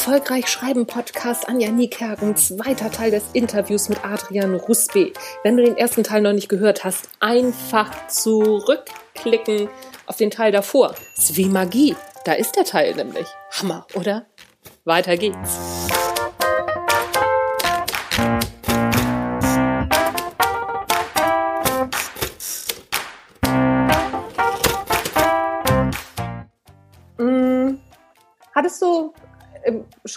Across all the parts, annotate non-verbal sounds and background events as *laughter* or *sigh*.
Erfolgreich Schreiben Podcast Anja Niekerken, zweiter Teil des Interviews mit Adrian Rusbe. Wenn du den ersten Teil noch nicht gehört hast, einfach zurückklicken auf den Teil davor. ist wie Magie. Da ist der Teil nämlich. Hammer, oder? Weiter geht's.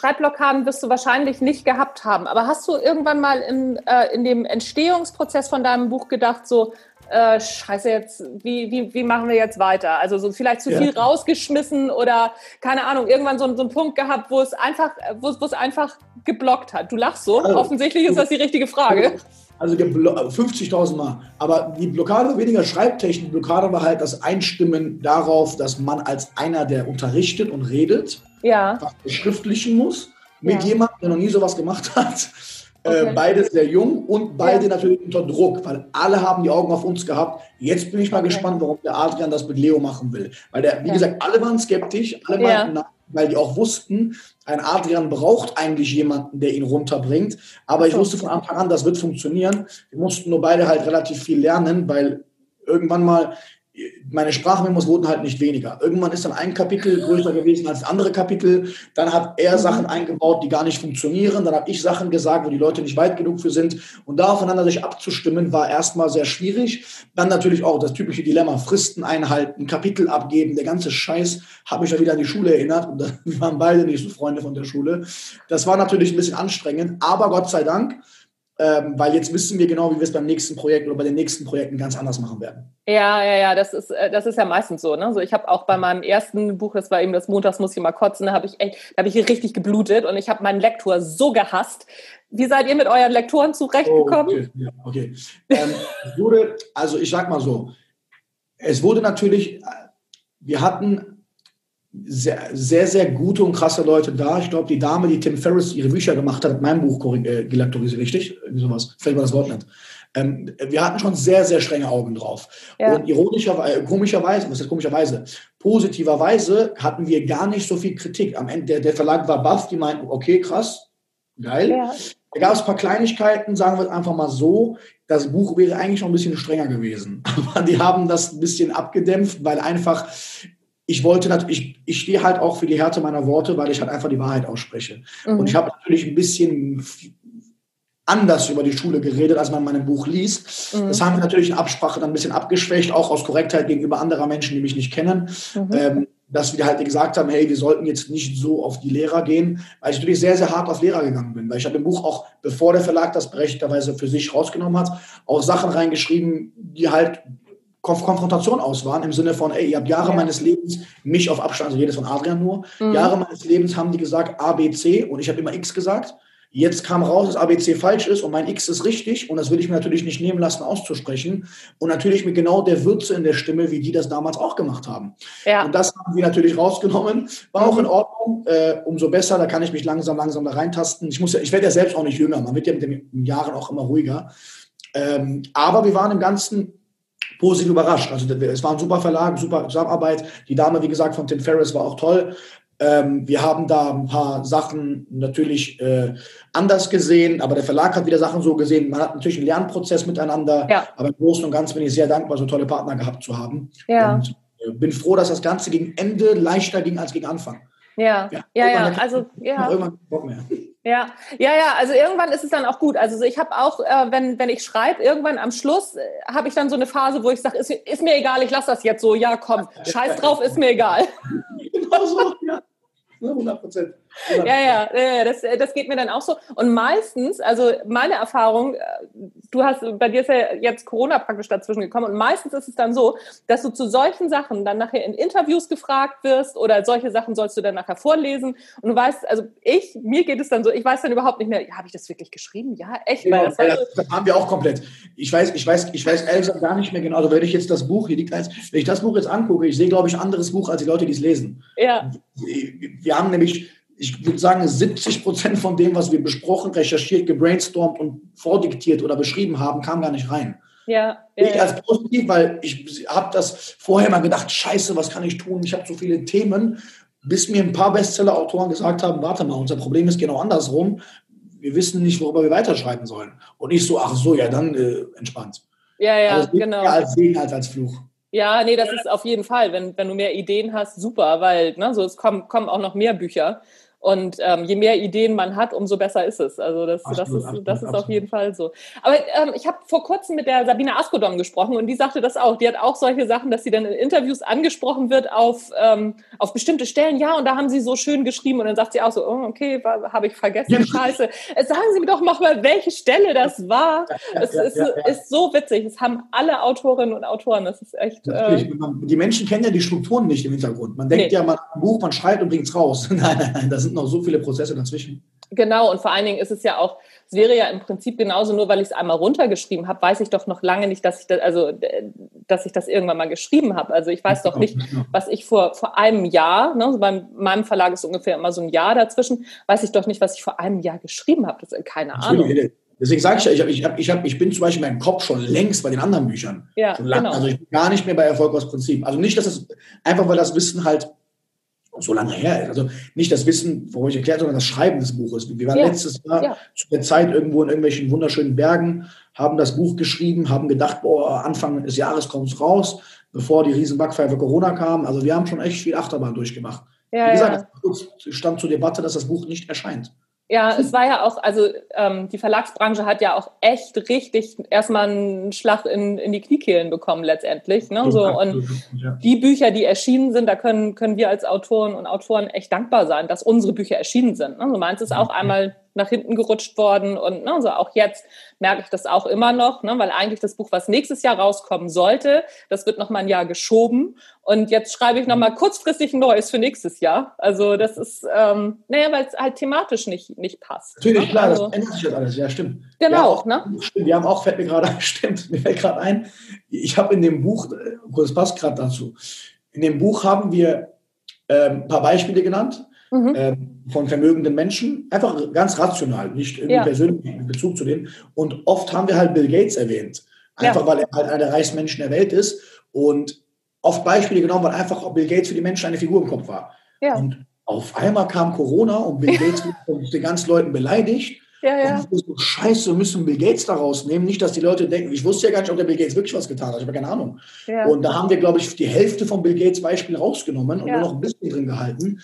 Schreibblockaden wirst du wahrscheinlich nicht gehabt haben. Aber hast du irgendwann mal im, äh, in dem Entstehungsprozess von deinem Buch gedacht, so, äh, scheiße, jetzt, wie, wie, wie machen wir jetzt weiter? Also so vielleicht zu ja. viel rausgeschmissen oder keine Ahnung, irgendwann so, so einen Punkt gehabt, wo es einfach, wo, wo es einfach geblockt hat. Du lachst so. Also, Offensichtlich ist das die richtige Frage. Also 50.000 Mal. Aber die Blockade weniger Schreibtechnik. Die Blockade war halt das Einstimmen darauf, dass man als einer, der unterrichtet und redet, ja. was beschriftlichen muss, mit ja. jemandem, der noch nie sowas gemacht hat. Äh, okay. Äh, beides sehr jung und beide ja. natürlich unter Druck, weil alle haben die Augen auf uns gehabt. Jetzt bin ich mal okay. gespannt, warum der Adrian das mit Leo machen will. Weil der, wie ja. gesagt, alle waren skeptisch, alle meinten, weil die auch wussten, ein Adrian braucht eigentlich jemanden, der ihn runterbringt. Aber ich wusste von Anfang an, das wird funktionieren. Wir mussten nur beide halt relativ viel lernen, weil irgendwann mal meine Sprachmemos wurden halt nicht weniger. Irgendwann ist dann ein Kapitel größer gewesen als andere Kapitel. Dann hat er mhm. Sachen eingebaut, die gar nicht funktionieren. Dann habe ich Sachen gesagt, wo die Leute nicht weit genug für sind. Und da aufeinander sich abzustimmen, war erstmal sehr schwierig. Dann natürlich auch das typische Dilemma, Fristen einhalten, Kapitel abgeben. Der ganze Scheiß hat mich ja wieder an die Schule erinnert. Und *laughs* wir waren beide nicht so Freunde von der Schule. Das war natürlich ein bisschen anstrengend. Aber Gott sei Dank, ähm, weil jetzt wissen wir genau, wie wir es beim nächsten Projekt oder bei den nächsten Projekten ganz anders machen werden. Ja, ja, ja, das ist, äh, das ist ja meistens so. Ne? So, ich habe auch bei meinem ersten Buch, das war eben das Montags muss ich mal kotzen, da habe ich echt, da habe ich richtig geblutet und ich habe meinen Lektor so gehasst. Wie seid ihr mit euren Lektoren zurechtgekommen? Oh, okay. Ja, okay. Ähm, wurde, also ich sag mal so, es wurde natürlich, äh, wir hatten sehr, sehr, sehr gute und krasse Leute da. Ich glaube, die Dame, die Tim Ferriss ihre Bücher gemacht hat, hat mein Buch äh, gelektorisiert, richtig? Irgendwie sowas. Fällt mir das Wort nicht. Ähm, wir hatten schon sehr, sehr strenge Augen drauf. Ja. Und ironischerweise, äh, komischerweise, was ist komischerweise, positiverweise hatten wir gar nicht so viel Kritik. Am Ende, der, der Verlag war baff, die meinten, okay, krass, geil. Ja. Da gab es ein paar Kleinigkeiten, sagen wir es einfach mal so. Das Buch wäre eigentlich noch ein bisschen strenger gewesen. *laughs* Aber die haben das ein bisschen abgedämpft, weil einfach ich wollte natürlich, ich, ich stehe halt auch für die Härte meiner Worte, weil ich halt einfach die Wahrheit ausspreche. Mhm. Und ich habe natürlich ein bisschen anders über die Schule geredet, als man in meinem Buch liest. Mhm. Das haben wir natürlich in Absprache dann ein bisschen abgeschwächt, auch aus Korrektheit gegenüber anderer Menschen, die mich nicht kennen. Mhm. Ähm, dass wir halt gesagt haben, hey, wir sollten jetzt nicht so auf die Lehrer gehen, weil ich natürlich sehr, sehr hart auf Lehrer gegangen bin. Weil ich habe im Buch auch, bevor der Verlag das berechtigterweise für sich rausgenommen hat, auch Sachen reingeschrieben, die halt Konfrontation aus waren, im Sinne von, ey, ihr habt Jahre ja. meines Lebens mich auf Abstand, also jedes von Adrian nur, mhm. Jahre meines Lebens haben die gesagt A, B, C und ich habe immer X gesagt. Jetzt kam raus, dass ABC falsch ist und mein X ist richtig und das will ich mir natürlich nicht nehmen lassen, auszusprechen. Und natürlich mit genau der Würze in der Stimme, wie die das damals auch gemacht haben. Ja. Und das haben wir natürlich rausgenommen. War auch in Ordnung. Äh, umso besser, da kann ich mich langsam, langsam da reintasten. Ich, muss ja, ich werde ja selbst auch nicht jünger, man wird ja mit den Jahren auch immer ruhiger. Ähm, aber wir waren im Ganzen positiv überrascht. Also es war ein super Verlag, super Zusammenarbeit. Die Dame, wie gesagt, von Tim Ferriss war auch toll. Ähm, wir haben da ein paar Sachen natürlich äh, anders gesehen, aber der Verlag hat wieder Sachen so gesehen. Man hat natürlich einen Lernprozess miteinander, ja. aber im Großen und Ganzen bin ich sehr dankbar, so tolle Partner gehabt zu haben. Ja. Und äh, bin froh, dass das Ganze gegen Ende leichter ging als gegen Anfang. Ja, ja, ja, ja. also ja. Irgendwann Bock mehr. Ja, ja, ja, also irgendwann ist es dann auch gut. Also ich habe auch, äh, wenn, wenn ich schreibe, irgendwann am Schluss äh, habe ich dann so eine Phase, wo ich sage, ist, ist mir egal, ich lasse das jetzt so, ja komm, scheiß drauf, ist mir egal. *laughs* Genau so, ja. 100 Prozent. Ja, ja, ja das, das geht mir dann auch so. Und meistens, also meine Erfahrung, äh, du hast, bei dir ist ja jetzt Corona praktisch dazwischen gekommen und meistens ist es dann so, dass du zu solchen Sachen dann nachher in Interviews gefragt wirst oder solche Sachen sollst du dann nachher vorlesen und du weißt, also ich, mir geht es dann so, ich weiß dann überhaupt nicht mehr, habe ich das wirklich geschrieben? Ja, echt? Genau, das, das, das, haben wir auch komplett. Ich weiß, ich weiß, ich weiß ehrlich gesagt gar nicht mehr genau, also wenn ich jetzt das Buch, hier liegt eins, wenn ich das Buch jetzt angucke, ich sehe, glaube ich, ein anderes Buch als die Leute, die es lesen. Ja. Wir haben nämlich ich würde sagen, 70 Prozent von dem, was wir besprochen, recherchiert, gebrainstormt und vordiktiert oder beschrieben haben, kam gar nicht rein. Ja, ja, ich als positiv, weil ich habe das vorher mal gedacht, scheiße, was kann ich tun? Ich habe so viele Themen. bis mir ein paar Bestseller-Autoren gesagt haben, warte mal, unser Problem ist genau andersrum. Wir wissen nicht, worüber wir weiterschreiben sollen. Und ich so, ach so, ja, dann äh, entspannt. Ja, ja, also genau. Als Segen als als Fluch. Ja, nee, das ist auf jeden Fall. Wenn, wenn du mehr Ideen hast, super, weil ne, so, es kommen, kommen auch noch mehr Bücher. Und ähm, je mehr Ideen man hat, umso besser ist es. Also das, absolut, das ist, absolut, das ist absolut. auf jeden Fall so. Aber ähm, ich habe vor kurzem mit der Sabine Askodom gesprochen und die sagte das auch. Die hat auch solche Sachen, dass sie dann in Interviews angesprochen wird auf, ähm, auf bestimmte Stellen. Ja, und da haben sie so schön geschrieben und dann sagt sie auch so, oh, okay, habe ich vergessen, ja. scheiße. Äh, sagen Sie mir doch mal, welche Stelle das war. Ja, es ja, ist, ist, so witzig. Es haben alle Autorinnen und Autoren. Das ist echt... Äh, die Menschen kennen ja die Strukturen nicht im Hintergrund. Man denkt nee. ja, man ein Buch, man schreibt und bringt es raus. *laughs* nein, nein, nein, das sind sind noch so viele Prozesse dazwischen. Genau, und vor allen Dingen ist es ja auch, es wäre ja im Prinzip genauso, nur weil ich es einmal runtergeschrieben habe, weiß ich doch noch lange nicht, dass ich das, also, dass ich das irgendwann mal geschrieben habe. Also ich weiß doch nicht, was ich vor, vor einem Jahr, ne, also bei meinem Verlag ist ungefähr immer so ein Jahr dazwischen, weiß ich doch nicht, was ich vor einem Jahr geschrieben habe. Das ist keine Ahnung. Deswegen sage ich ja, ich, hab, ich, hab, ich, hab, ich bin zum Beispiel in meinem Kopf schon längst bei den anderen Büchern. Ja, genau. Also ich bin gar nicht mehr bei Erfolg aus Prinzip. Also nicht, dass es einfach, weil das Wissen halt so lange her ist. Also nicht das Wissen, wo ich erklärt, sondern das Schreiben des Buches. Wir waren ja. letztes Jahr ja. zu der Zeit irgendwo in irgendwelchen wunderschönen Bergen, haben das Buch geschrieben, haben gedacht, boah, Anfang des Jahres kommt es raus, bevor die Riesenbackpfeife Corona kam. Also wir haben schon echt viel Achterbahn durchgemacht. Ja, Wie gesagt, es stand zur Debatte, dass das Buch nicht erscheint. Ja, es war ja auch, also ähm, die Verlagsbranche hat ja auch echt richtig erstmal einen Schlag in, in die Kniekehlen bekommen letztendlich. Ne? So, und die Bücher, die erschienen sind, da können, können wir als Autoren und Autoren echt dankbar sein, dass unsere Bücher erschienen sind. Ne? So meins ist auch einmal nach hinten gerutscht worden. Und ne, also auch jetzt merke ich das auch immer noch, ne, weil eigentlich das Buch, was nächstes Jahr rauskommen sollte, das wird noch mal ein Jahr geschoben. Und jetzt schreibe ich noch mal kurzfristig ein neues für nächstes Jahr. Also das ist, ähm, naja, weil es halt thematisch nicht, nicht passt. Natürlich, ne? klar, also, das ändert sich halt alles, ja, stimmt. Genau, auch, ne? Stimmt, wir haben auch, fällt mir gerade, *laughs* stimmt, mir fällt gerade ein, ich habe in dem Buch, das passt gerade dazu, in dem Buch haben wir äh, ein paar Beispiele genannt, mhm. ähm, von vermögenden Menschen, einfach ganz rational, nicht irgendwie ja. persönlichen Bezug zu denen. Und oft haben wir halt Bill Gates erwähnt, einfach ja. weil er halt einer der reichsten Menschen der Welt ist. Und oft Beispiele genommen, weil einfach Bill Gates für die Menschen eine Figur im Kopf war. Ja. Und auf einmal kam Corona und Bill Gates *laughs* wurde den ganzen Leuten beleidigt. Ja, ja. Und so, scheiße, wir müssen Bill Gates da rausnehmen. Nicht, dass die Leute denken, ich wusste ja gar nicht, ob der Bill Gates wirklich was getan hat. Ich habe keine Ahnung. Ja. Und da haben wir, glaube ich, die Hälfte von Bill Gates Beispiel rausgenommen und nur noch ein bisschen drin gehalten.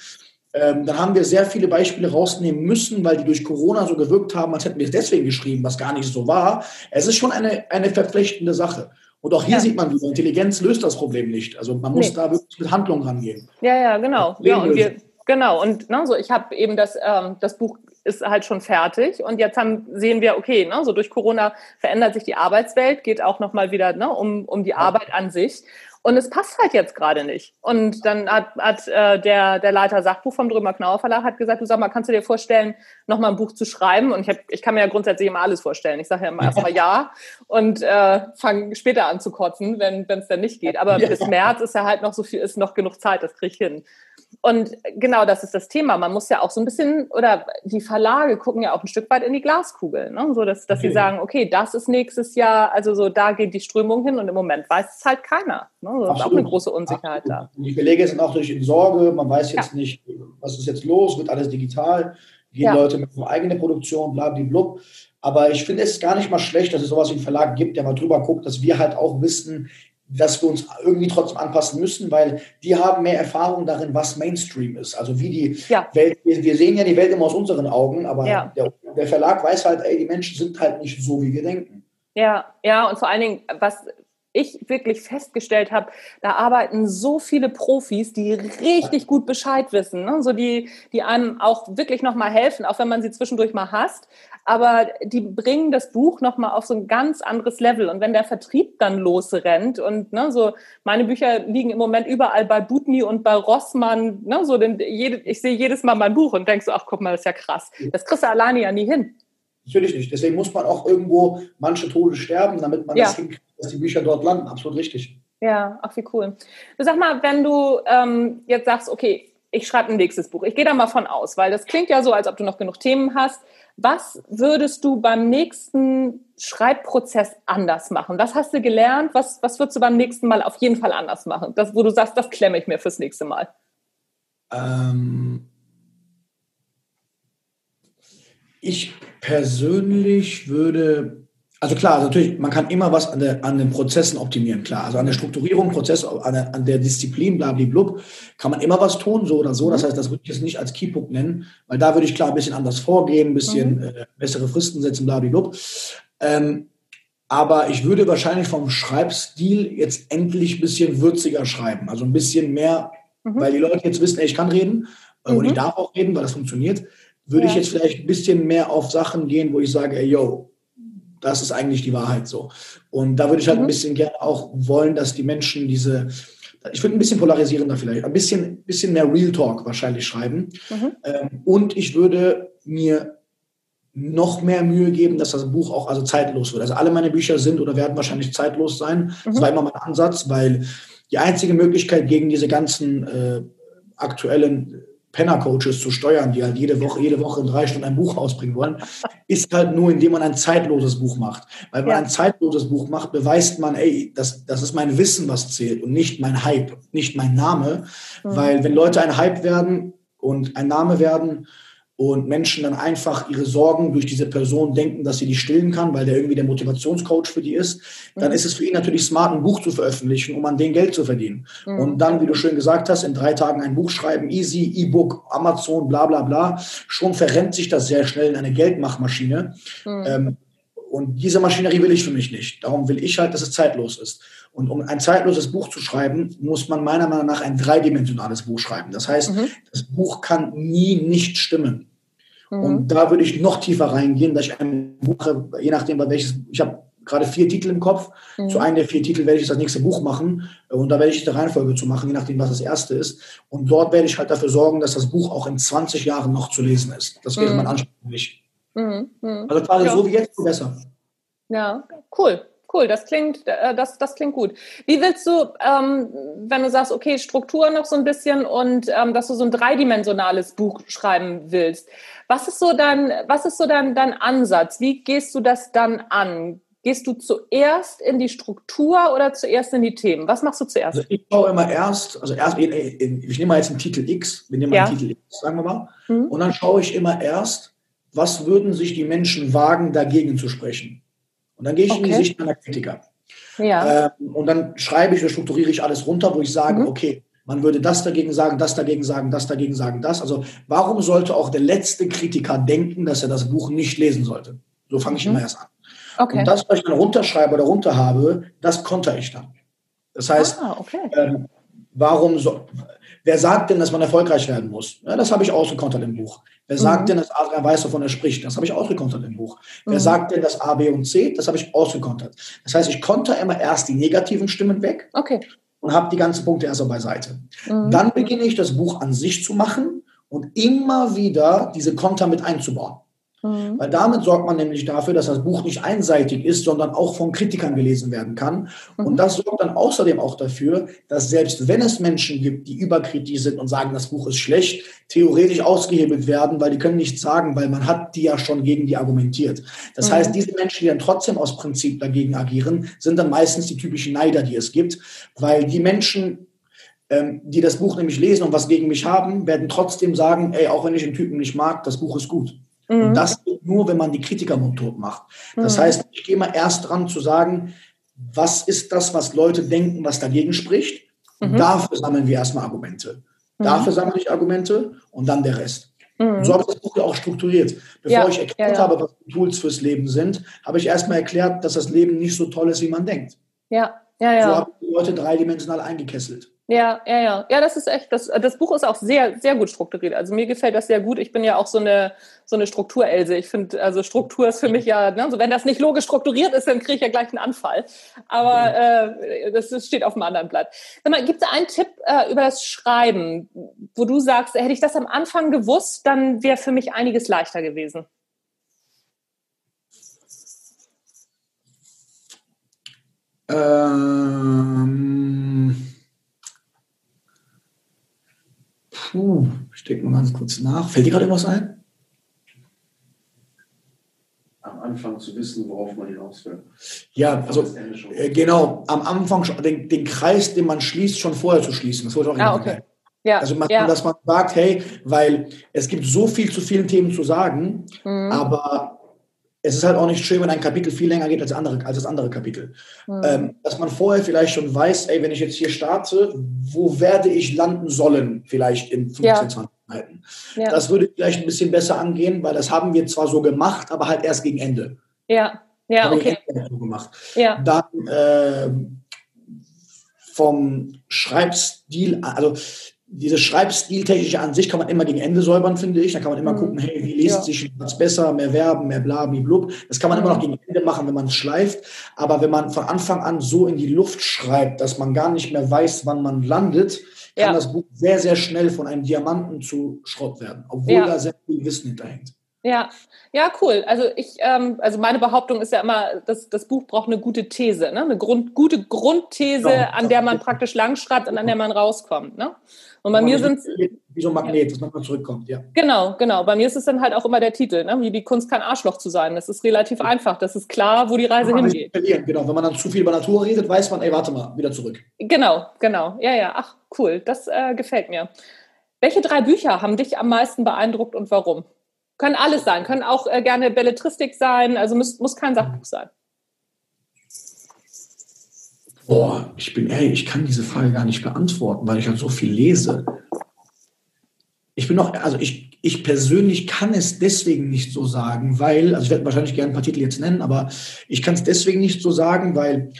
Ähm, dann haben wir sehr viele Beispiele rausnehmen müssen, weil die durch Corona so gewirkt haben, als hätten wir es deswegen geschrieben, was gar nicht so war. Es ist schon eine, eine verflechtende Sache. Und auch hier ja. sieht man, diese Intelligenz löst das Problem nicht. Also man muss nee. da wirklich mit Handlung rangehen. Ja, ja, genau. Ja, und wir, genau. Und ne, so, ich habe eben das, ähm, das Buch ist halt schon fertig und jetzt haben, sehen wir, okay, ne, so durch Corona verändert sich die Arbeitswelt, geht auch nochmal wieder ne, um, um die Arbeit an sich. Und es passt halt jetzt gerade nicht. Und dann hat, hat äh, der, der Leiter Sachbuch vom Drömer Knauer Verlag hat gesagt, du sag mal, kannst du dir vorstellen, nochmal ein Buch zu schreiben? Und ich, hab, ich kann mir ja grundsätzlich immer alles vorstellen. Ich sage ja immer erstmal *laughs* ja und äh, fange später an zu kotzen, wenn es dann nicht geht. Aber ja. bis März ist ja halt noch so viel, ist noch genug Zeit, das kriege ich hin. Und genau das ist das Thema. Man muss ja auch so ein bisschen, oder die Verlage gucken ja auch ein Stück weit in die Glaskugel, ne? so dass, dass okay. sie sagen, okay, das ist nächstes Jahr, also so da geht die Strömung hin und im Moment weiß es halt keiner. Ne? Das ist auch eine große Unsicherheit Absolut. da. Die Belege sind auch durch in Sorge, man weiß jetzt ja. nicht, was ist jetzt los, wird alles digital, gehen ja. Leute mit einer eigenen Produktion, blablabla. Aber ich finde es gar nicht mal schlecht, dass es sowas wie einen Verlag gibt, der mal drüber guckt, dass wir halt auch wissen, dass wir uns irgendwie trotzdem anpassen müssen, weil die haben mehr Erfahrung darin, was Mainstream ist. Also wie die ja. Welt, wir, sehen ja die Welt immer aus unseren Augen, aber ja. der, der, Verlag weiß halt, ey, die Menschen sind halt nicht so, wie wir denken. Ja, ja, und vor allen Dingen, was ich wirklich festgestellt habe, da arbeiten so viele Profis, die richtig gut Bescheid wissen, ne? so die, die einem auch wirklich nochmal helfen, auch wenn man sie zwischendurch mal hasst. Aber die bringen das Buch nochmal auf so ein ganz anderes Level. Und wenn der Vertrieb dann losrennt und ne, so, meine Bücher liegen im Moment überall bei Butni und bei Rossmann, ne, so, denn jede, ich sehe jedes Mal mein Buch und denke so, ach guck mal, das ist ja krass. Das kriegst du alleine ja nie hin. Natürlich nicht. Deswegen muss man auch irgendwo manche Tode sterben, damit man ja. das hinkriegt dass die Bücher dort landen. Absolut richtig. Ja, ach wie cool. Du sag mal, wenn du ähm, jetzt sagst, okay, ich schreibe ein nächstes Buch, ich gehe da mal von aus, weil das klingt ja so, als ob du noch genug Themen hast. Was würdest du beim nächsten Schreibprozess anders machen? Was hast du gelernt? Was, was würdest du beim nächsten Mal auf jeden Fall anders machen? Das, wo du sagst, das klemme ich mir fürs nächste Mal. Ähm, ich persönlich würde, also klar, natürlich, man kann immer was an, der, an den Prozessen optimieren, klar. Also an der Strukturierung, Prozess, an der, an der Disziplin, blablablub, kann man immer was tun, so oder so. Das mhm. heißt, das würde ich jetzt nicht als Keypunkt nennen, weil da würde ich klar ein bisschen anders vorgehen, ein bisschen mhm. äh, bessere Fristen setzen, blablablub. Ähm, aber ich würde wahrscheinlich vom Schreibstil jetzt endlich ein bisschen würziger schreiben. Also ein bisschen mehr, mhm. weil die Leute jetzt wissen, ey, ich kann reden äh, und ich mhm. darf auch reden, weil das funktioniert. Würde ja. ich jetzt vielleicht ein bisschen mehr auf Sachen gehen, wo ich sage, ey, yo, das ist eigentlich die Wahrheit so. Und da würde ich halt mhm. ein bisschen gerne auch wollen, dass die Menschen diese, ich würde ein bisschen polarisierender vielleicht, ein bisschen, bisschen mehr Real Talk wahrscheinlich schreiben. Mhm. Ähm, und ich würde mir noch mehr Mühe geben, dass das Buch auch also zeitlos wird. Also alle meine Bücher sind oder werden wahrscheinlich zeitlos sein. Mhm. Das war immer mein Ansatz, weil die einzige Möglichkeit gegen diese ganzen äh, aktuellen Penner-Coaches zu steuern, die halt jede Woche, jede Woche in drei Stunden ein Buch rausbringen wollen, ist halt nur, indem man ein zeitloses Buch macht. Weil wenn ja. man ein zeitloses Buch macht, beweist man, ey, das, das ist mein Wissen, was zählt und nicht mein Hype, nicht mein Name. Mhm. Weil wenn Leute ein Hype werden und ein Name werden, und Menschen dann einfach ihre Sorgen durch diese Person denken, dass sie die stillen kann, weil der irgendwie der Motivationscoach für die ist, dann mhm. ist es für ihn natürlich smart, ein Buch zu veröffentlichen, um an den Geld zu verdienen. Mhm. Und dann, wie du schön gesagt hast, in drei Tagen ein Buch schreiben, easy, E-Book, Amazon, bla bla bla, schon verrennt sich das sehr schnell in eine Geldmachmaschine. Mhm. Ähm, und diese Maschinerie will ich für mich nicht. Darum will ich halt, dass es zeitlos ist. Und um ein zeitloses Buch zu schreiben, muss man meiner Meinung nach ein dreidimensionales Buch schreiben. Das heißt, mhm. das Buch kann nie nicht stimmen. Mhm. Und da würde ich noch tiefer reingehen, dass ich ein Buch, je nachdem, bei welches, ich habe gerade vier Titel im Kopf. Mhm. Zu einem der vier Titel werde ich das nächste Buch machen. Und da werde ich die Reihenfolge zu machen, je nachdem, was das erste ist. Und dort werde ich halt dafür sorgen, dass das Buch auch in 20 Jahren noch zu lesen ist. Das wäre mhm. mein Anspruch. Mhm. mhm. Also quasi ja. so wie jetzt, so besser. Ja, cool. Cool, das klingt, äh, das, das klingt gut. Wie willst du, ähm, wenn du sagst, okay, Struktur noch so ein bisschen und ähm, dass du so ein dreidimensionales Buch schreiben willst, was ist so dein, was ist so dein, dein Ansatz? Wie gehst du das dann an? Gehst du zuerst in die Struktur oder zuerst in die Themen? Was machst du zuerst? Also ich schaue immer erst, also erst, ich nehme mal jetzt einen Titel X, wir nehmen mal ja. einen Titel X, sagen wir mal, mhm. und dann schaue ich immer erst, was würden sich die Menschen wagen, dagegen zu sprechen. Und dann gehe ich okay. in die Sicht meiner Kritiker. Ja. Ähm, und dann schreibe ich oder strukturiere ich alles runter, wo ich sage, mhm. okay, man würde das dagegen sagen, das dagegen sagen, das dagegen sagen, das. Also warum sollte auch der letzte Kritiker denken, dass er das Buch nicht lesen sollte? So fange ich mhm. immer erst an. Okay. Und das, was ich dann runterschreibe oder runter habe, das konter ich dann. Das heißt, ah, okay. ähm, warum so, wer sagt denn, dass man erfolgreich werden muss? Ja, das habe ich ausgekontert im Buch. Wer mhm. sagt denn, dass Adrian weiß, wovon er spricht? Das habe ich ausgekontert im Buch. Mhm. Wer sagt denn, dass A, B und C? Das habe ich ausgekontert. Das heißt, ich konter immer erst die negativen Stimmen weg. Okay. Und habe die ganzen Punkte erst so beiseite. Mhm. Dann beginne ich das Buch an sich zu machen und immer wieder diese Konter mit einzubauen. Mhm. Weil damit sorgt man nämlich dafür, dass das Buch nicht einseitig ist, sondern auch von Kritikern gelesen werden kann. Mhm. Und das sorgt dann außerdem auch dafür, dass selbst wenn es Menschen gibt, die überkritisch sind und sagen, das Buch ist schlecht, theoretisch ausgehebelt werden, weil die können nichts sagen, weil man hat die ja schon gegen die argumentiert. Das mhm. heißt, diese Menschen, die dann trotzdem aus Prinzip dagegen agieren, sind dann meistens die typischen Neider, die es gibt, weil die Menschen, ähm, die das Buch nämlich lesen und was gegen mich haben, werden trotzdem sagen, ey, auch wenn ich den Typen nicht mag, das Buch ist gut. Mhm. Und das geht nur, wenn man die Kritiker mundtot macht. Das mhm. heißt, ich gehe mal erst dran zu sagen, was ist das, was Leute denken, was dagegen spricht. Und mhm. dafür sammeln wir erstmal Argumente. Mhm. Dafür sammle ich Argumente und dann der Rest. Mhm. So habe ich das Buch ja auch strukturiert. Bevor ja, ich erklärt ja, ja. habe, was Tools fürs Leben sind, habe ich erstmal erklärt, dass das Leben nicht so toll ist, wie man denkt. Ja, ja, ja. So habe ich die Leute dreidimensional eingekesselt. Ja, ja, ja. Ja, das ist echt, das, das Buch ist auch sehr, sehr gut strukturiert. Also mir gefällt das sehr gut. Ich bin ja auch so eine, so eine Strukturelse. Ich finde, also Struktur ist für mich ja, ne, so wenn das nicht logisch strukturiert ist, dann kriege ich ja gleich einen Anfall. Aber äh, das, das steht auf dem anderen Blatt. Gibt es einen Tipp äh, über das Schreiben, wo du sagst, hätte ich das am Anfang gewusst, dann wäre für mich einiges leichter gewesen? Ähm Puh, ich denke mal ganz kurz nach. Fällt dir gerade irgendwas ein? Am Anfang zu wissen, worauf man hinaus will. Ja, also äh, genau, am Anfang den, den, Kreis, den man schließt, schon vorher zu schließen. Das wollte ich auch ah, okay. Ja, also, man, ja. dass man sagt, hey, weil es gibt so viel zu vielen Themen zu sagen, mhm. aber es ist halt auch nicht schön, wenn ein Kapitel viel länger geht als, andere, als das andere Kapitel. Mhm. Ähm, dass man vorher vielleicht schon weiß, ey, wenn ich jetzt hier starte, wo werde ich landen sollen, vielleicht in 15, ja. 20 Minuten. Ja. Das würde vielleicht ein bisschen besser angehen, weil das haben wir zwar so gemacht, aber halt erst gegen Ende. Ja, ja, okay. So gemacht. Ja. Dann äh, vom Schreibstil, also diese Schreibstiltechnische an sich kann man immer gegen Ende säubern, finde ich. Da kann man immer mhm. gucken, hey, wie liest ja. sich was besser, mehr Verben, mehr blub. Das kann man mhm. immer noch gegen Ende machen, wenn man es schleift. Aber wenn man von Anfang an so in die Luft schreibt, dass man gar nicht mehr weiß, wann man landet, kann ja. das Buch sehr, sehr schnell von einem Diamanten zu Schrott werden, obwohl ja. da sehr viel Wissen hinterhängt. Ja, ja, cool. Also ich, ähm, also meine Behauptung ist ja immer, dass das Buch braucht eine gute These, ne? eine Grund, gute Grundthese, ja, an der man praktisch langschreibt und an der man rauskommt. Ne? Und bei mir sind wie so ein Magnet, ja. dass man mal zurückkommt, ja. Genau, genau. Bei mir ist es dann halt auch immer der Titel, ne? wie die Kunst kein Arschloch zu sein. Das ist relativ ja. einfach. Das ist klar, wo die Reise hingeht. Genau, wenn man dann zu viel über Natur redet, weiß man, ey, warte mal, wieder zurück. Genau, genau. Ja, ja. Ach, cool. Das äh, gefällt mir. Welche drei Bücher haben dich am meisten beeindruckt und warum? Können alles sein, können auch äh, gerne Belletristik sein, also muss, muss kein Sachbuch sein. Boah, ich bin ehrlich, ich kann diese Frage gar nicht beantworten, weil ich halt so viel lese. Ich bin noch, also ich, ich persönlich kann es deswegen nicht so sagen, weil, also ich werde wahrscheinlich gerne ein paar Titel jetzt nennen, aber ich kann es deswegen nicht so sagen, weil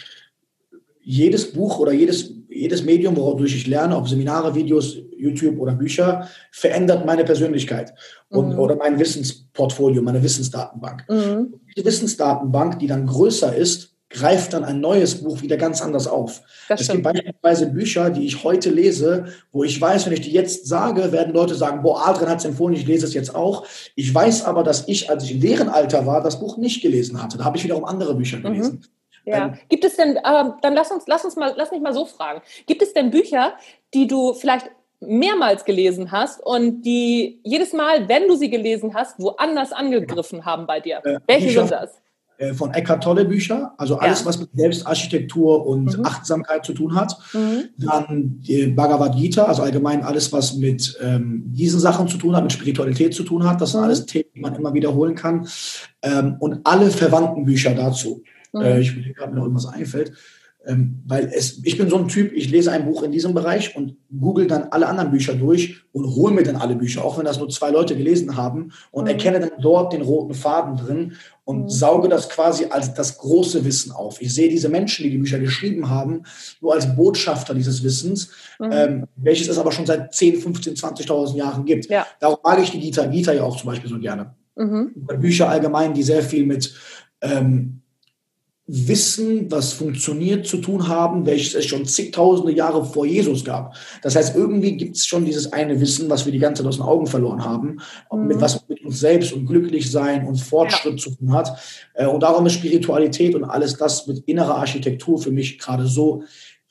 jedes Buch oder jedes, jedes Medium, wodurch ich lerne, ob Seminare, Videos, YouTube oder Bücher, verändert meine Persönlichkeit und, mhm. oder mein Wissensportfolio, meine Wissensdatenbank. Mhm. Die Wissensdatenbank, die dann größer ist, greift dann ein neues Buch wieder ganz anders auf. Das es stimmt. gibt beispielsweise Bücher, die ich heute lese, wo ich weiß, wenn ich die jetzt sage, werden Leute sagen, boah, Adrian hat es empfohlen, ich lese es jetzt auch. Ich weiß aber, dass ich, als ich in deren Alter war, das Buch nicht gelesen hatte. Da habe ich wiederum andere Bücher mhm. gelesen. Mhm. Ja. Ähm, gibt es denn, äh, dann lass uns, lass uns mal, lass mich mal so fragen. Gibt es denn Bücher, die du vielleicht mehrmals gelesen hast und die jedes Mal, wenn du sie gelesen hast, woanders angegriffen haben bei dir? Äh, Welche Bücher, sind das? Äh, von Eckhart Tolle Bücher, also alles, ja. was mit Selbstarchitektur und mhm. Achtsamkeit zu tun hat. Mhm. Dann die Bhagavad Gita, also allgemein alles, was mit ähm, diesen Sachen zu tun hat, mit Spiritualität zu tun hat. Das sind mhm. alles Themen, die man immer wiederholen kann. Ähm, und alle verwandten Bücher dazu. Mhm. Äh, ich will gerade, mir noch irgendwas einfällt. Ähm, weil es, ich bin so ein Typ, ich lese ein Buch in diesem Bereich und google dann alle anderen Bücher durch und hole mir dann alle Bücher, auch wenn das nur zwei Leute gelesen haben und mhm. erkenne dann dort den roten Faden drin und mhm. sauge das quasi als das große Wissen auf. Ich sehe diese Menschen, die die Bücher geschrieben haben, nur als Botschafter dieses Wissens, mhm. ähm, welches es aber schon seit 10, 15, 20.000 Jahren gibt. Ja. Darum mag ich die Gita, Gita ja auch zum Beispiel so gerne. Mhm. Bücher allgemein, die sehr viel mit ähm, Wissen, was funktioniert, zu tun haben, welches es schon zigtausende Jahre vor Jesus gab. Das heißt, irgendwie gibt es schon dieses eine Wissen, was wir die ganze Zeit aus den Augen verloren haben, mhm. mit was mit uns selbst und glücklich sein und Fortschritt ja. zu tun hat. Äh, und darum ist Spiritualität und alles das mit innerer Architektur für mich gerade so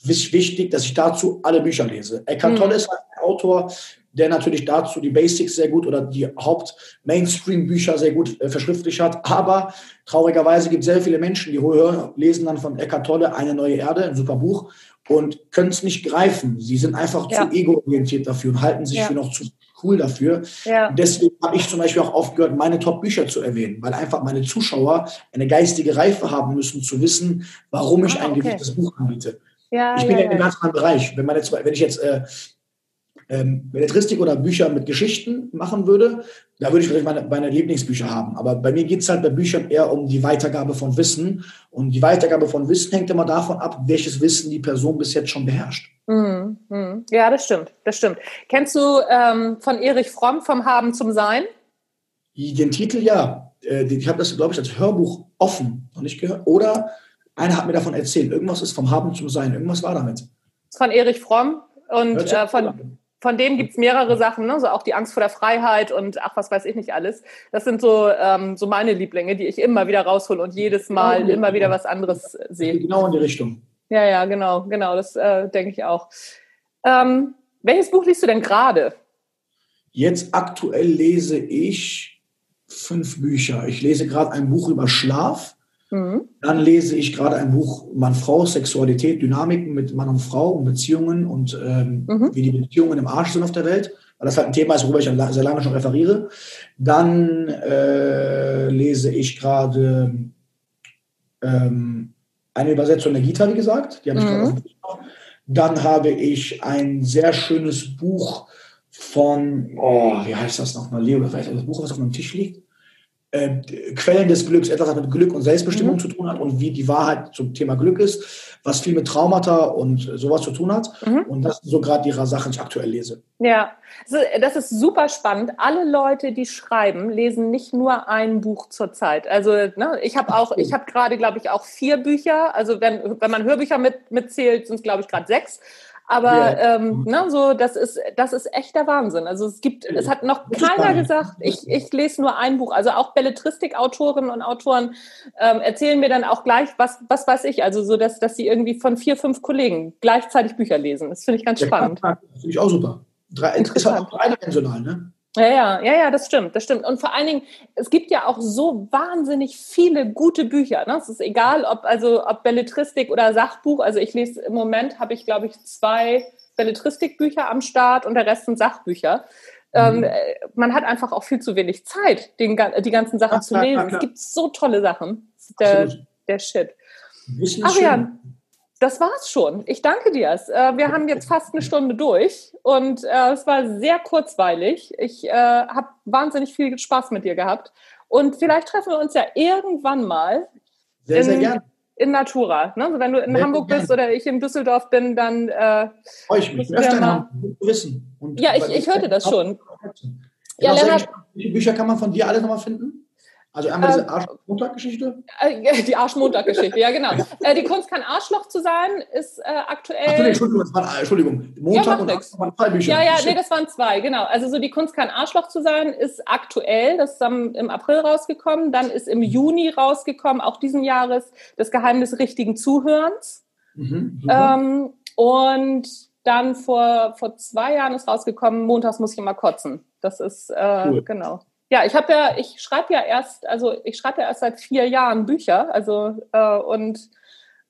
wichtig, dass ich dazu alle Bücher lese. Eckhart Tolle ist ein Autor, der natürlich dazu die Basics sehr gut oder die Haupt-Mainstream-Bücher sehr gut äh, verschriftlich hat. Aber traurigerweise gibt es sehr viele Menschen, die hören, lesen dann von Eckhart Tolle Eine neue Erde, ein super Buch, und können es nicht greifen. Sie sind einfach ja. zu ego-orientiert dafür und halten sich ja. für noch zu cool dafür. Ja. deswegen habe ich zum Beispiel auch aufgehört, meine Top-Bücher zu erwähnen, weil einfach meine Zuschauer eine geistige Reife haben müssen, zu wissen, warum ich ah, ein okay. gewisses Buch anbiete. Ja, ich bin ja, in einem ganz anderen Bereich. Wenn, man jetzt, wenn ich jetzt äh, ähm, Belletristik oder Bücher mit Geschichten machen würde, da würde ich vielleicht meine, meine Lieblingsbücher haben. Aber bei mir geht es halt bei Büchern eher um die Weitergabe von Wissen. Und die Weitergabe von Wissen hängt immer davon ab, welches Wissen die Person bis jetzt schon beherrscht. Mhm. mhm. Ja, das stimmt, das stimmt. Kennst du ähm, von Erich Fromm vom Haben zum Sein? Den Titel ja. Äh, ich habe das, glaube ich, als Hörbuch offen noch nicht gehört. Oder einer hat mir davon erzählt. Irgendwas ist vom Haben zum Sein. Irgendwas war damit. Von Erich Fromm und äh, von, von dem gibt es mehrere Sachen, ne? so auch die Angst vor der Freiheit und ach, was weiß ich nicht alles. Das sind so, ähm, so meine Lieblinge, die ich immer wieder raushole und jedes Mal genau immer wieder was anderes sehe. Genau in die Richtung. Ja, ja, genau, genau, das äh, denke ich auch. Ähm, welches Buch liest du denn gerade? Jetzt aktuell lese ich fünf Bücher. Ich lese gerade ein Buch über Schlaf. Mhm. Dann lese ich gerade ein Buch Mann, Frau, Sexualität, Dynamiken mit Mann und Frau und Beziehungen und ähm, mhm. wie die Beziehungen im Arsch sind auf der Welt, weil das halt ein Thema ist, worüber ich sehr lange schon referiere. Dann äh, lese ich gerade ähm, eine Übersetzung der Gita, wie gesagt. Die habe ich mhm. gerade Dann habe ich ein sehr schönes Buch von, oh, wie heißt das nochmal, Leo, das Buch, was auf meinem Tisch liegt äh, Quellen des Glücks, etwas, was mit Glück und Selbstbestimmung mhm. zu tun hat und wie die Wahrheit zum Thema Glück ist, was viel mit Traumata und sowas zu tun hat. Mhm. Und das sind so gerade die Sachen, die ich aktuell lese. Ja, das ist super spannend. Alle Leute, die schreiben, lesen nicht nur ein Buch zur Zeit. Also ne, ich habe auch, ich habe gerade, glaube ich, auch vier Bücher. Also wenn, wenn man Hörbücher mit, mitzählt, sind es, glaube ich, gerade sechs. Aber yeah. ähm, ne, so, das ist, das ist echter Wahnsinn. Also es gibt, es hat noch keiner gesagt, ich, ich lese nur ein Buch. Also auch Belletristik-Autorinnen und Autoren ähm, erzählen mir dann auch gleich, was, was weiß ich, also so, dass, dass sie irgendwie von vier, fünf Kollegen gleichzeitig Bücher lesen. Das finde ich ganz ja, spannend. *laughs* Finde ich auch super. Drei, Interessant. Dreidimensional, ne? Ja, ja, ja, ja, das stimmt, das stimmt. Und vor allen Dingen, es gibt ja auch so wahnsinnig viele gute Bücher. Ne? Es ist egal, ob also ob Belletristik oder Sachbuch. Also ich lese im Moment habe ich, glaube ich, zwei Belletristikbücher am Start und der Rest sind Sachbücher. Ähm, mhm. Ähm, man hat einfach auch viel zu wenig Zeit, den, die ganzen Sachen ja, zu lesen. Klar, klar. Es gibt so tolle Sachen. Der, der Shit. Ach ja, das war's schon. Ich danke dir. Äh, wir haben jetzt fast eine Stunde durch und äh, es war sehr kurzweilig. Ich äh, habe wahnsinnig viel Spaß mit dir gehabt. Und vielleicht treffen wir uns ja irgendwann mal. Sehr, in, sehr gerne. In Natura. Ne? Also wenn du in sehr Hamburg bist oder ich in Düsseldorf bin, dann äh, freue ich mich. Öfter mal wissen. Ja, ich, ich hörte das schon. Ja, Lennart, welche Bücher kann man von dir alle nochmal finden? Also einmal diese ähm, Arschmontag-Geschichte? Äh, die Arschmontag-Geschichte, ja genau. äh, die Kunst kann Arschloch zu sein, ist äh, aktuell. Ach, Entschuldigung, das waren, Entschuldigung, Montag ja, und Arschloch waren zwei Bücher. Ja, ja, nee, das waren zwei, genau. Also so die Kunst kann Arschloch zu sein ist aktuell, das ist am, im April rausgekommen. Dann ist im Juni rausgekommen, auch diesen Jahres, das Geheimnis richtigen Zuhörens. Mhm, ähm, und dann vor, vor zwei Jahren ist rausgekommen, montags muss ich immer kotzen. Das ist, äh, cool. genau. Ja, ich habe ja, ich schreibe ja erst, also ich schreibe ja erst seit vier Jahren Bücher, also äh, und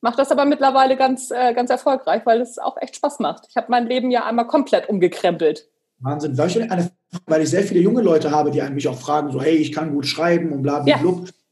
mache das aber mittlerweile ganz, äh, ganz erfolgreich, weil es auch echt Spaß macht. Ich habe mein Leben ja einmal komplett umgekrempelt. Wahnsinn. Darf ich eine, weil ich sehr viele junge Leute habe, die mich auch fragen, so, hey, ich kann gut schreiben und bla bla ja.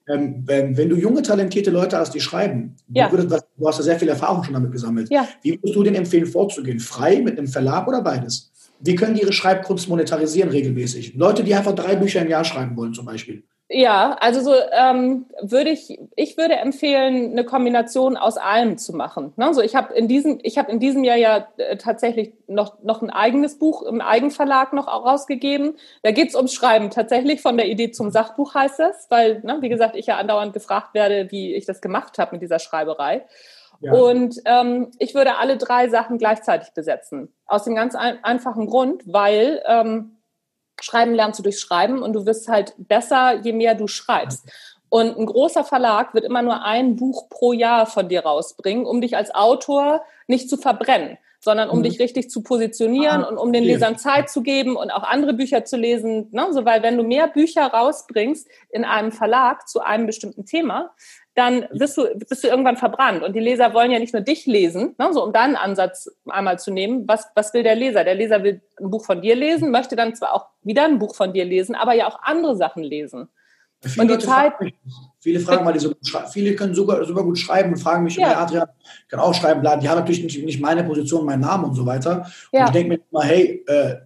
Ähm, wenn, wenn, du junge, talentierte Leute hast, die schreiben, ja. würdest, du hast ja sehr viel Erfahrung schon damit gesammelt. Ja. Wie würdest du denen empfehlen, vorzugehen? Frei mit einem Verlag oder beides? Wie können die ihre Schreibkunst monetarisieren regelmäßig? Leute, die einfach drei Bücher im Jahr schreiben wollen, zum Beispiel. Ja, also so ähm, würde ich, ich würde empfehlen, eine Kombination aus allem zu machen. Ne? So, ich habe in diesem, ich habe in diesem Jahr ja äh, tatsächlich noch noch ein eigenes Buch im Eigenverlag noch rausgegeben. Da geht's ums Schreiben tatsächlich von der Idee zum Sachbuch heißt es, weil ne, wie gesagt ich ja andauernd gefragt werde, wie ich das gemacht habe mit dieser Schreiberei. Und ähm, ich würde alle drei Sachen gleichzeitig besetzen. Aus dem ganz ein einfachen Grund, weil ähm, Schreiben lernst du durch Schreiben und du wirst halt besser, je mehr du schreibst. Und ein großer Verlag wird immer nur ein Buch pro Jahr von dir rausbringen, um dich als Autor nicht zu verbrennen, sondern um mhm. dich richtig zu positionieren ah, und um den Lesern Zeit zu geben und auch andere Bücher zu lesen. Ne? So, weil wenn du mehr Bücher rausbringst in einem Verlag zu einem bestimmten Thema, dann bist du, bist du irgendwann verbrannt. Und die Leser wollen ja nicht nur dich lesen, ne, so um deinen Ansatz einmal zu nehmen. Was, was will der Leser? Der Leser will ein Buch von dir lesen, möchte dann zwar auch wieder ein Buch von dir lesen, aber ja auch andere Sachen lesen. Viele und die Leute Zeit. Fragen viele fragen, weil die so viele können super, super gut schreiben und fragen mich, ja. Adrian, kann auch schreiben, bla. Die haben natürlich nicht, nicht meine Position, meinen Namen und so weiter. Ja. Und ich denke mir immer, hey, äh,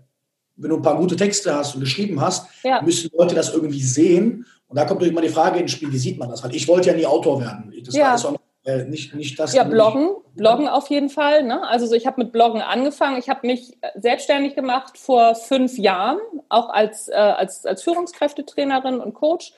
wenn du ein paar gute Texte hast und geschrieben hast, ja. müssen Leute das irgendwie sehen und da kommt immer die Frage ins Spiel, wie sieht man das? Weil ich wollte ja nie Autor werden. Das ja. war äh, nicht, nicht das. Ja, Bloggen, Bloggen auf jeden Fall. Ne? Also so, ich habe mit Bloggen angefangen. Ich habe mich selbstständig gemacht vor fünf Jahren, auch als, äh, als, als Führungskräftetrainerin und Coach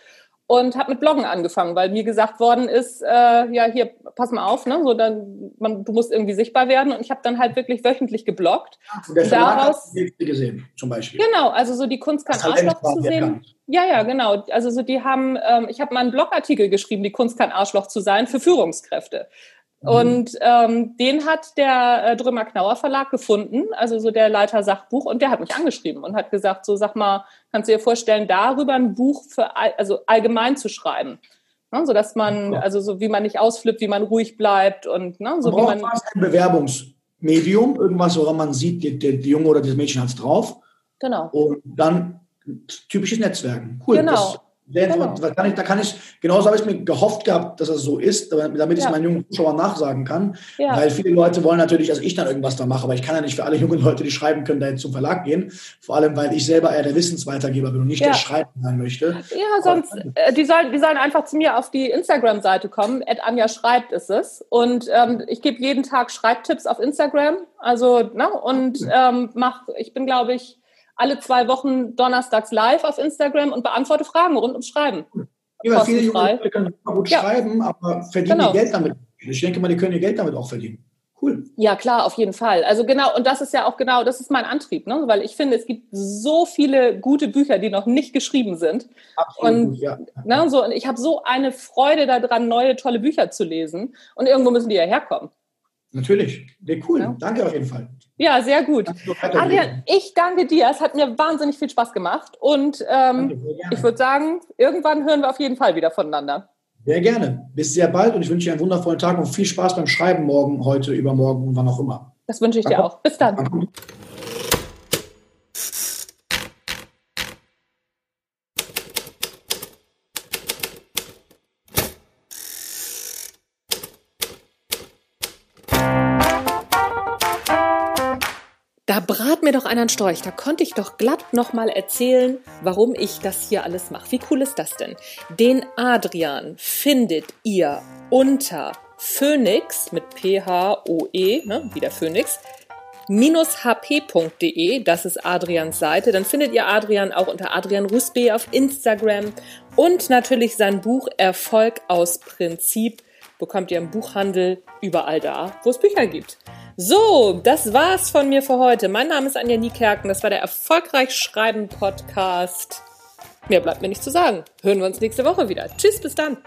und habe mit Bloggen angefangen, weil mir gesagt worden ist, äh, ja hier pass mal auf, ne, so dann man, du musst irgendwie sichtbar werden und ich habe dann halt wirklich wöchentlich gebloggt. Und der Daraus gesehen, zum Beispiel. Genau, also so die Kunst kann Arschloch zu sehen. Ja, ja, genau. Also so die haben, ähm, ich habe mal einen Blogartikel geschrieben, die Kunst kann Arschloch zu sein für Führungskräfte. Mhm. Und ähm, den hat der äh, Drömer Knauer Verlag gefunden, also so der Leiter Sachbuch, und der hat mich angeschrieben und hat gesagt, so sag mal, kannst du dir vorstellen, darüber ein Buch für also allgemein zu schreiben? Ne? So dass man, ja. also so wie man nicht ausflippt, wie man ruhig bleibt und ne? so man wie man. ein Bewerbungsmedium, irgendwas, woran man sieht, die, die, die Junge oder das Mädchen hat es drauf. Genau. Und dann typisches Netzwerken. Cool. Genau. Das, Genau. Da, kann ich, da kann ich, genauso habe ich mir gehofft gehabt, dass das so ist, damit ich es meinen jungen Zuschauern nachsagen kann. Ja. Weil viele Leute wollen natürlich, dass ich dann irgendwas da mache, aber ich kann ja nicht für alle jungen Leute, die schreiben können, da jetzt zum Verlag gehen. Vor allem, weil ich selber eher der Wissensweitergeber bin und nicht ja. der Schreiber sein möchte. Ja, sonst, äh, die, sollen, die sollen einfach zu mir auf die Instagram-Seite kommen. Ed Anja schreibt ist es. Und ähm, ich gebe jeden Tag Schreibtipps auf Instagram. Also, ne, und ähm, mach, ich bin, glaube ich, alle zwei Wochen donnerstags live auf Instagram und beantworte Fragen rund ums Schreiben. Ja, viele junge Leute können gut ja. schreiben, aber verdienen genau. Geld damit. Ich denke mal, die können ihr Geld damit auch verdienen. Cool. Ja, klar, auf jeden Fall. Also genau, und das ist ja auch genau, das ist mein Antrieb, ne? weil ich finde, es gibt so viele gute Bücher, die noch nicht geschrieben sind. Absolut, und, ja. Ne, so, und ich habe so eine Freude daran, neue, tolle Bücher zu lesen. Und irgendwo müssen die ja herkommen. Natürlich. Ja, cool. Ja. Danke auf jeden Fall. Ja, sehr gut. Adrian, ich danke dir. Es hat mir wahnsinnig viel Spaß gemacht. Und ähm, ich würde sagen, irgendwann hören wir auf jeden Fall wieder voneinander. Sehr gerne. Bis sehr bald und ich wünsche dir einen wundervollen Tag und viel Spaß beim Schreiben morgen, heute, übermorgen und wann auch immer. Das wünsche ich dir auch. Bis dann. Mir doch einen Storch. Da konnte ich doch glatt nochmal erzählen, warum ich das hier alles mache. Wie cool ist das denn? Den Adrian findet ihr unter Phoenix mit P-H-O-E, ne, wie der Phoenix, hp.de, das ist Adrians Seite. Dann findet ihr Adrian auch unter Adrian Rusbe auf Instagram und natürlich sein Buch Erfolg aus Prinzip bekommt ihr im Buchhandel überall da, wo es Bücher gibt. So, das war's von mir für heute. Mein Name ist Anja Niekerken. Das war der Erfolgreich Schreiben Podcast. Mehr bleibt mir nicht zu sagen. Hören wir uns nächste Woche wieder. Tschüss, bis dann.